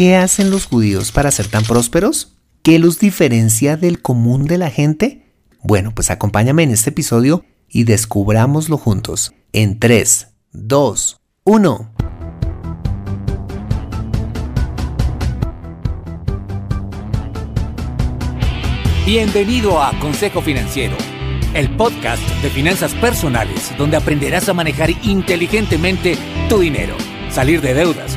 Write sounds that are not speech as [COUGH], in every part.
¿Qué hacen los judíos para ser tan prósperos? ¿Qué los diferencia del común de la gente? Bueno, pues acompáñame en este episodio y descubrámoslo juntos. En 3, 2, 1. Bienvenido a Consejo Financiero, el podcast de finanzas personales donde aprenderás a manejar inteligentemente tu dinero, salir de deudas,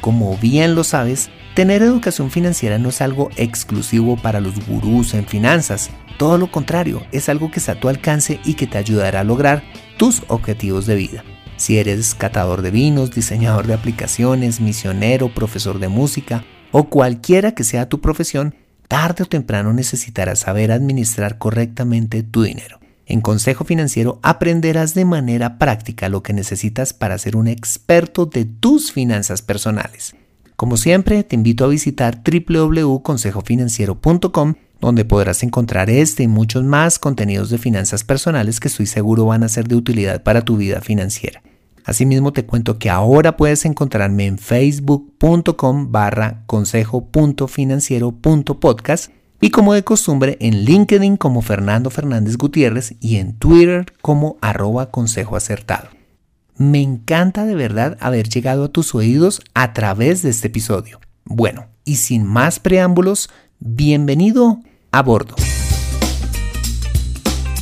Como bien lo sabes, tener educación financiera no es algo exclusivo para los gurús en finanzas. Todo lo contrario, es algo que está a tu alcance y que te ayudará a lograr tus objetivos de vida. Si eres catador de vinos, diseñador de aplicaciones, misionero, profesor de música o cualquiera que sea tu profesión, tarde o temprano necesitarás saber administrar correctamente tu dinero. En Consejo Financiero aprenderás de manera práctica lo que necesitas para ser un experto de tus finanzas personales. Como siempre, te invito a visitar www.consejofinanciero.com donde podrás encontrar este y muchos más contenidos de finanzas personales que estoy seguro van a ser de utilidad para tu vida financiera. Asimismo te cuento que ahora puedes encontrarme en facebook.com barra consejo.financiero.podcast y como de costumbre en LinkedIn como Fernando Fernández Gutiérrez y en Twitter como arroba consejo acertado. Me encanta de verdad haber llegado a tus oídos a través de este episodio. Bueno, y sin más preámbulos, bienvenido a bordo.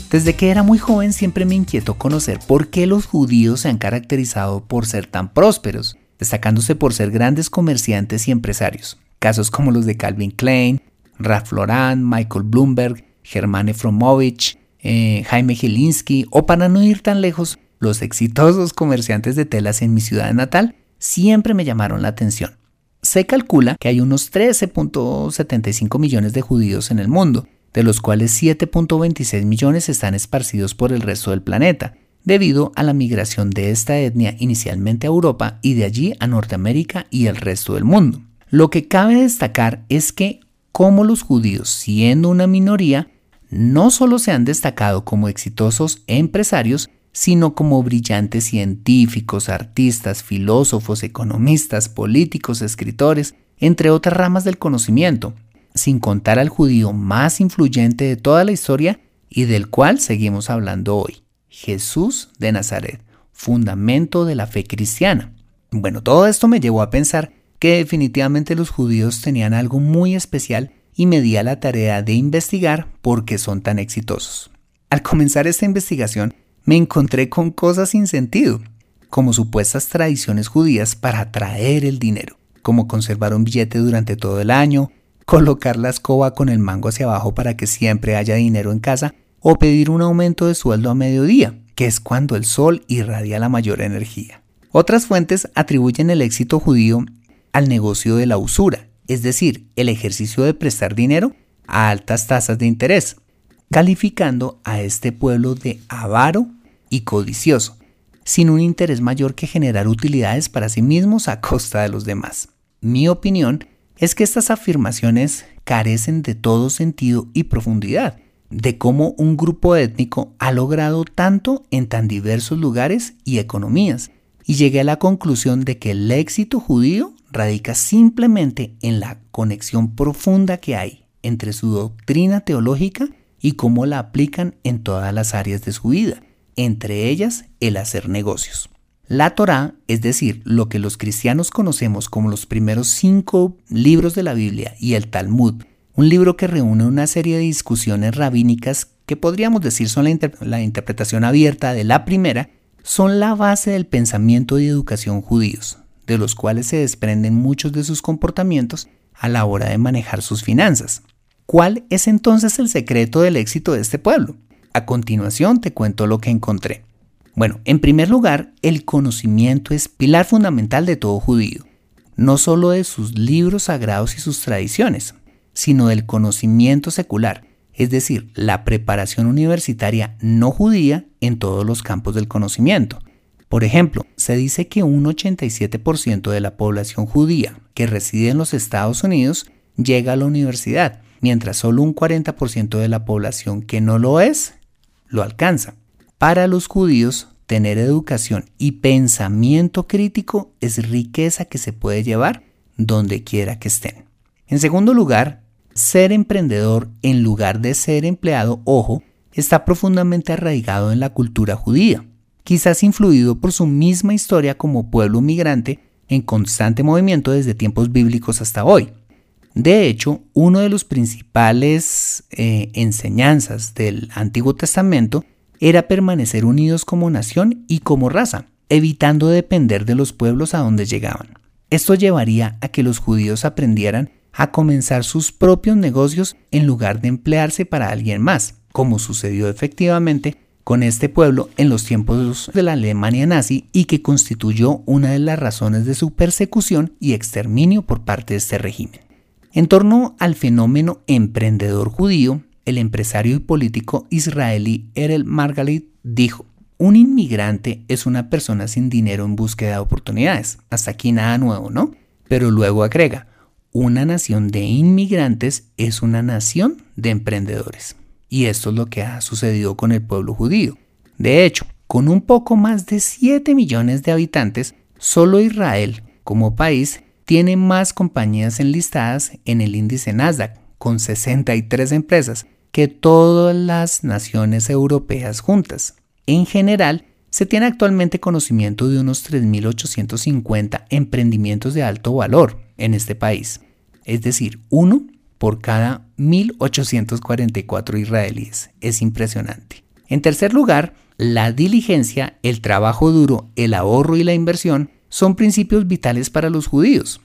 Desde que era muy joven siempre me inquietó conocer por qué los judíos se han caracterizado por ser tan prósperos, destacándose por ser grandes comerciantes y empresarios. Casos como los de Calvin Klein, Ralph Lauren, Michael Bloomberg, Germán Efromovich, eh, Jaime Gilinski o para no ir tan lejos, los exitosos comerciantes de telas en mi ciudad natal siempre me llamaron la atención. Se calcula que hay unos 13.75 millones de judíos en el mundo, de los cuales 7.26 millones están esparcidos por el resto del planeta, debido a la migración de esta etnia inicialmente a Europa y de allí a Norteamérica y el resto del mundo. Lo que cabe destacar es que cómo los judíos, siendo una minoría, no solo se han destacado como exitosos empresarios, sino como brillantes científicos, artistas, filósofos, economistas, políticos, escritores, entre otras ramas del conocimiento, sin contar al judío más influyente de toda la historia y del cual seguimos hablando hoy, Jesús de Nazaret, fundamento de la fe cristiana. Bueno, todo esto me llevó a pensar que definitivamente los judíos tenían algo muy especial y me di a la tarea de investigar por qué son tan exitosos. Al comenzar esta investigación me encontré con cosas sin sentido, como supuestas tradiciones judías para atraer el dinero, como conservar un billete durante todo el año, colocar la escoba con el mango hacia abajo para que siempre haya dinero en casa, o pedir un aumento de sueldo a mediodía, que es cuando el sol irradia la mayor energía. Otras fuentes atribuyen el éxito judío al negocio de la usura, es decir, el ejercicio de prestar dinero a altas tasas de interés, calificando a este pueblo de avaro y codicioso, sin un interés mayor que generar utilidades para sí mismos a costa de los demás. Mi opinión es que estas afirmaciones carecen de todo sentido y profundidad, de cómo un grupo étnico ha logrado tanto en tan diversos lugares y economías, y llegué a la conclusión de que el éxito judío radica simplemente en la conexión profunda que hay entre su doctrina teológica y cómo la aplican en todas las áreas de su vida, entre ellas el hacer negocios. La Torá, es decir, lo que los cristianos conocemos como los primeros cinco libros de la Biblia y el Talmud, un libro que reúne una serie de discusiones rabínicas que podríamos decir son la, interpretación abierta de la primera, son la base del pensamiento y educación judíos, de los cuales se desprenden muchos de sus comportamientos a la hora de manejar sus finanzas. ¿Cuál es entonces el secreto del éxito de este pueblo? A continuación te cuento lo que encontré. Bueno, en primer lugar, el conocimiento es pilar fundamental de todo judío, no solo de sus libros sagrados y sus tradiciones, sino del conocimiento secular, es decir, la preparación universitaria no judía en todos los campos del conocimiento. Por ejemplo, se dice que un 87% de la población judía que reside en los Estados Unidos llega a la universidad, mientras solo un 40% de la población que no lo es lo alcanza. Para los judíos, tener educación y pensamiento crítico es riqueza que se puede llevar donde quiera que estén. En segundo lugar, ser emprendedor en lugar de ser empleado, ojo, está profundamente arraigado en la cultura judía, quizás influido por su misma historia como pueblo migrante en constante movimiento desde tiempos bíblicos hasta hoy. De hecho, uno de los principales eh, enseñanzas del Antiguo Testamento era permanecer unidos como nación y como raza, evitando depender de los pueblos a donde llegaban. Esto llevaría a que los judíos aprendieran a comenzar sus propios negocios en lugar de emplearse para alguien más, como sucedió efectivamente con este pueblo en los tiempos de la Alemania nazi y que constituyó una de las razones de su persecución y exterminio por parte de este régimen. En torno al fenómeno emprendedor judío, el empresario y político israelí Erel Margalit dijo, un inmigrante es una persona sin dinero en búsqueda de oportunidades. Hasta aquí nada nuevo, ¿no? Pero luego agrega, una nación de inmigrantes es una nación de emprendedores. Y esto es lo que ha sucedido con el pueblo judío. De hecho, con un poco más de 7 millones de habitantes, solo Israel, como país, tiene más compañías enlistadas en el índice Nasdaq, con 63 empresas, que todas las naciones europeas juntas. En general, se tiene actualmente conocimiento de unos 3.850 emprendimientos de alto valor en este país, es decir, uno por cada 1.844 israelíes. Es impresionante. En tercer lugar, la diligencia, el trabajo duro, el ahorro y la inversión son principios vitales para los judíos.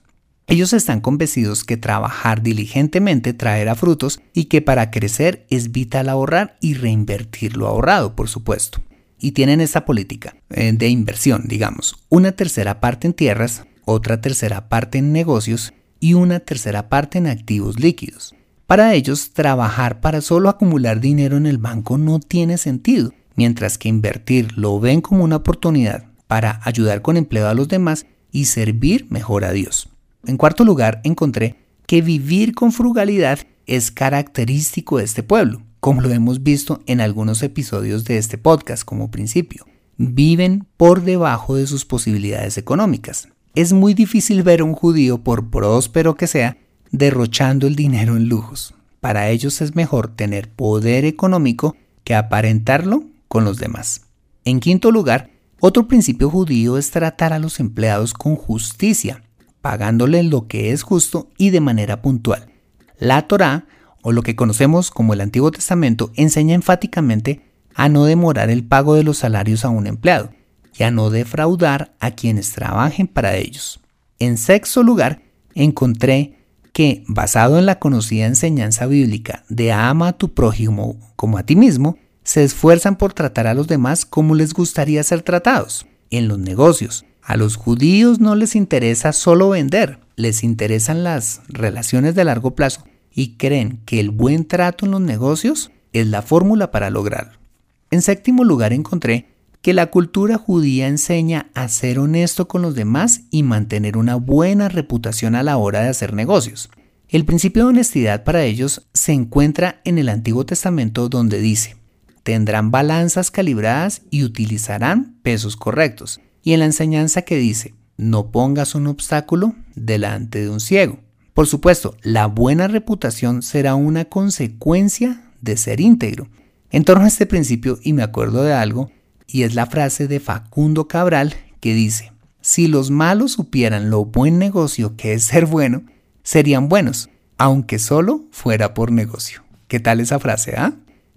Ellos están convencidos que trabajar diligentemente traerá frutos y que para crecer es vital ahorrar y reinvertir lo ahorrado, por supuesto y tienen esta política eh, de inversión, digamos, una tercera parte en tierras, otra tercera parte en negocios y una tercera parte en activos líquidos. Para ellos, trabajar para solo acumular dinero en el banco no tiene sentido, mientras que invertir lo ven como una oportunidad para ayudar con empleo a los demás y servir mejor a Dios. En cuarto lugar, encontré que vivir con frugalidad es característico de este pueblo como lo hemos visto en algunos episodios de este podcast como principio. Viven por debajo de sus posibilidades económicas. Es muy difícil ver a un judío, por próspero que sea, derrochando el dinero en lujos. Para ellos es mejor tener poder económico que aparentarlo con los demás. En quinto lugar, otro principio judío es tratar a los empleados con justicia, pagándoles lo que es justo y de manera puntual. La Torá o lo que conocemos como el Antiguo Testamento, enseña enfáticamente a no demorar el pago de los salarios a un empleado y a no defraudar a quienes trabajen para ellos. En sexto lugar, encontré que, basado en la conocida enseñanza bíblica de ama a tu prójimo como a ti mismo, se esfuerzan por tratar a los demás como les gustaría ser tratados. En los negocios, a los judíos no les interesa solo vender, les interesan las relaciones de largo plazo y creen que el buen trato en los negocios es la fórmula para lograrlo. En séptimo lugar encontré que la cultura judía enseña a ser honesto con los demás y mantener una buena reputación a la hora de hacer negocios. El principio de honestidad para ellos se encuentra en el Antiguo Testamento donde dice, tendrán balanzas calibradas y utilizarán pesos correctos. Y en la enseñanza que dice, no pongas un obstáculo delante de un ciego. Por supuesto, la buena reputación será una consecuencia de ser íntegro. En torno a este principio, y me acuerdo de algo, y es la frase de Facundo Cabral que dice, si los malos supieran lo buen negocio que es ser bueno, serían buenos, aunque solo fuera por negocio. ¿Qué tal esa frase, ah?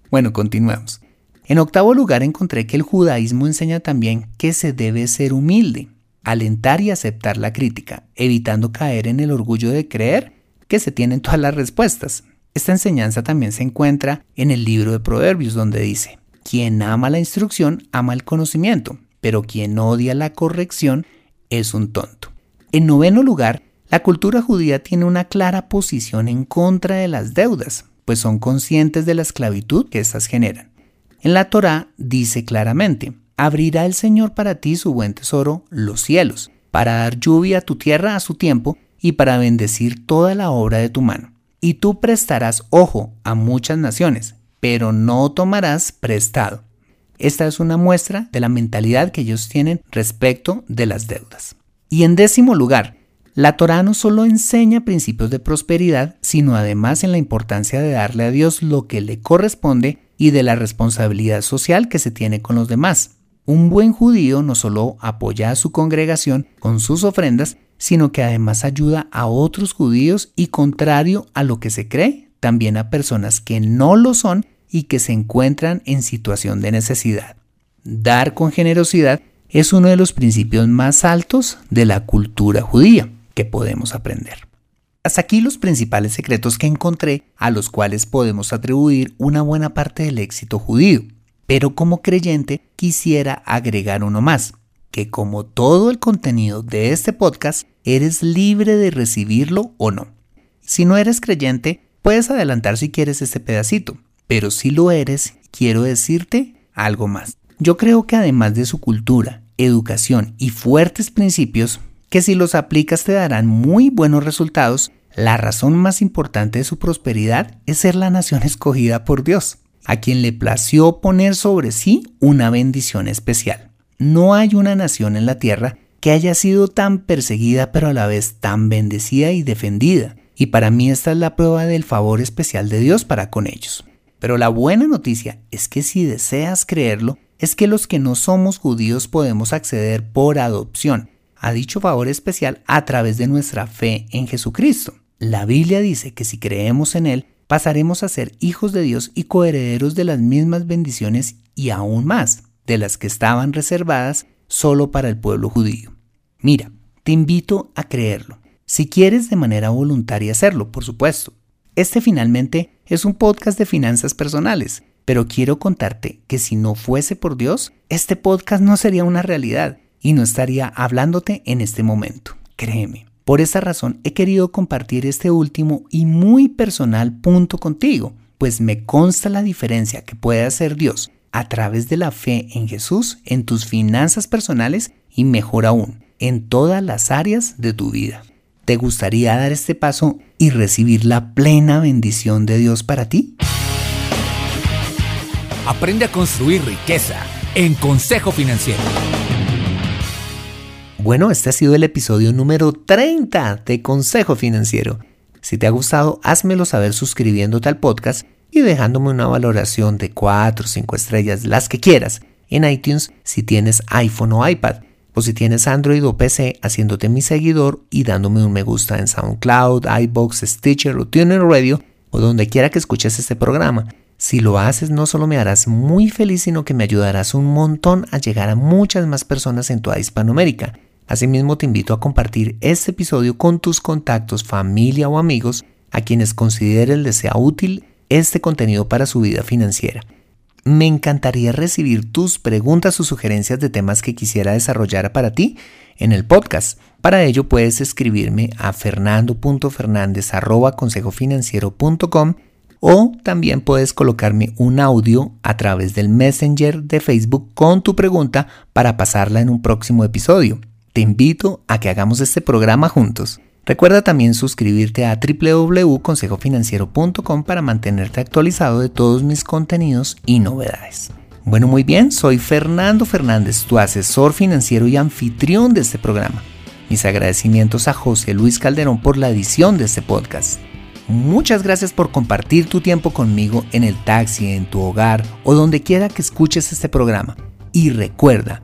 Bueno, continuemos. En octavo lugar encontré que el judaísmo enseña también que se debe ser humilde, alentar y aceptar la crítica, evitando caer en el orgullo de creer que se tienen todas las respuestas. Esta enseñanza también se encuentra en el libro de Proverbios donde dice, quien ama la instrucción ama el conocimiento, pero quien odia la corrección es un tonto. En noveno lugar, la cultura judía tiene una clara posición en contra de las deudas, pues son conscientes de la esclavitud que éstas generan. En la Torá dice claramente, abrirá el Señor para ti su buen tesoro, los cielos, para dar lluvia a tu tierra a su tiempo y para bendecir toda la obra de tu mano. Y tú prestarás ojo a muchas naciones, pero no tomarás prestado. Esta es una muestra de la mentalidad que ellos tienen respecto de las deudas. Y en décimo lugar, la Torá no solo enseña principios de prosperidad, sino además en la importancia de darle a Dios lo que le corresponde y de la responsabilidad social que se tiene con los demás. Un buen judío no solo apoya a su congregación con sus ofrendas, sino que además ayuda a otros judíos y contrario a lo que se cree, también a personas que no lo son y que se encuentran en situación de necesidad. Dar con generosidad es uno de los principios más altos de la cultura judía que podemos aprender. Hasta aquí los principales secretos que encontré a los cuales podemos atribuir una buena parte del éxito judío. Pero como creyente quisiera agregar uno más, que como todo el contenido de este podcast, eres libre de recibirlo o no. Si no eres creyente, puedes adelantar si quieres este pedacito, pero si lo eres, quiero decirte algo más. Yo creo que además de su cultura, educación y fuertes principios, que si los aplicas te darán muy buenos resultados, la razón más importante de su prosperidad es ser la nación [LAUGHS] escogida por Dios, a quien le plació poner sobre sí una bendición especial no hay una nación en la tierra que haya sido tan perseguida pero a la vez tan bendecida y defendida. Y para mí esta es la prueba del favor especial de Dios para con ellos. Pero la buena noticia es que si deseas creerlo, es que los que no somos judíos podemos acceder por adopción a dicho favor especial a través de nuestra fe en Jesucristo. La Biblia dice que si creemos en Él, pasaremos a ser hijos de Dios y coherederos de las mismas bendiciones y aún más de las que estaban reservadas solo para el pueblo judío. Mira, te invito a creerlo, si quieres de manera voluntaria hacerlo, por supuesto. Este finalmente es un podcast de finanzas personales, pero quiero contarte que si no fuese por Dios, este podcast no sería una realidad y no estaría hablándote en este momento. Créeme. Por esa razón he querido compartir este último y muy personal punto contigo, pues me consta la diferencia que puede hacer Dios a través de la fe en Jesús en tus finanzas personales y mejor aún, en todas las áreas de tu vida. ¿Te gustaría dar este paso y recibir la plena bendición de Dios para ti? Aprende a construir riqueza en Consejo Financiero. Bueno, este ha sido el episodio número 30 de Consejo Financiero. Si te ha gustado, házmelo saber suscribiéndote al podcast y dejándome una valoración de 4 o 5 estrellas, las que quieras, en iTunes si tienes iPhone o iPad, o si tienes Android o PC, haciéndote mi seguidor y dándome un me gusta en SoundCloud, iBox, Stitcher o TuneIn Radio, o donde quiera que escuches este programa. Si lo haces, no solo me harás muy feliz, sino que me ayudarás un montón a llegar a muchas más personas en toda Hispanoamérica. Asimismo, te invito a compartir este episodio con tus contactos, familia o amigos a quienes consideres les sea útil este contenido para su vida financiera. Me encantaría recibir tus preguntas o sugerencias de temas que quisiera desarrollar para ti en el podcast. Para ello puedes escribirme a fernando.fernandez.consejofinanciero.com o también puedes colocarme un audio a través del Messenger de Facebook con tu pregunta para pasarla en un próximo episodio. Te invito a que hagamos este programa juntos. Recuerda también suscribirte a www.consejofinanciero.com para mantenerte actualizado de todos mis contenidos y novedades. Bueno, muy bien, soy Fernando Fernández, tu asesor financiero y anfitrión de este programa. Mis agradecimientos a José Luis Calderón por la edición de este podcast. Muchas gracias por compartir tu tiempo conmigo en el taxi, en tu hogar o donde quiera que escuches este programa. Y recuerda,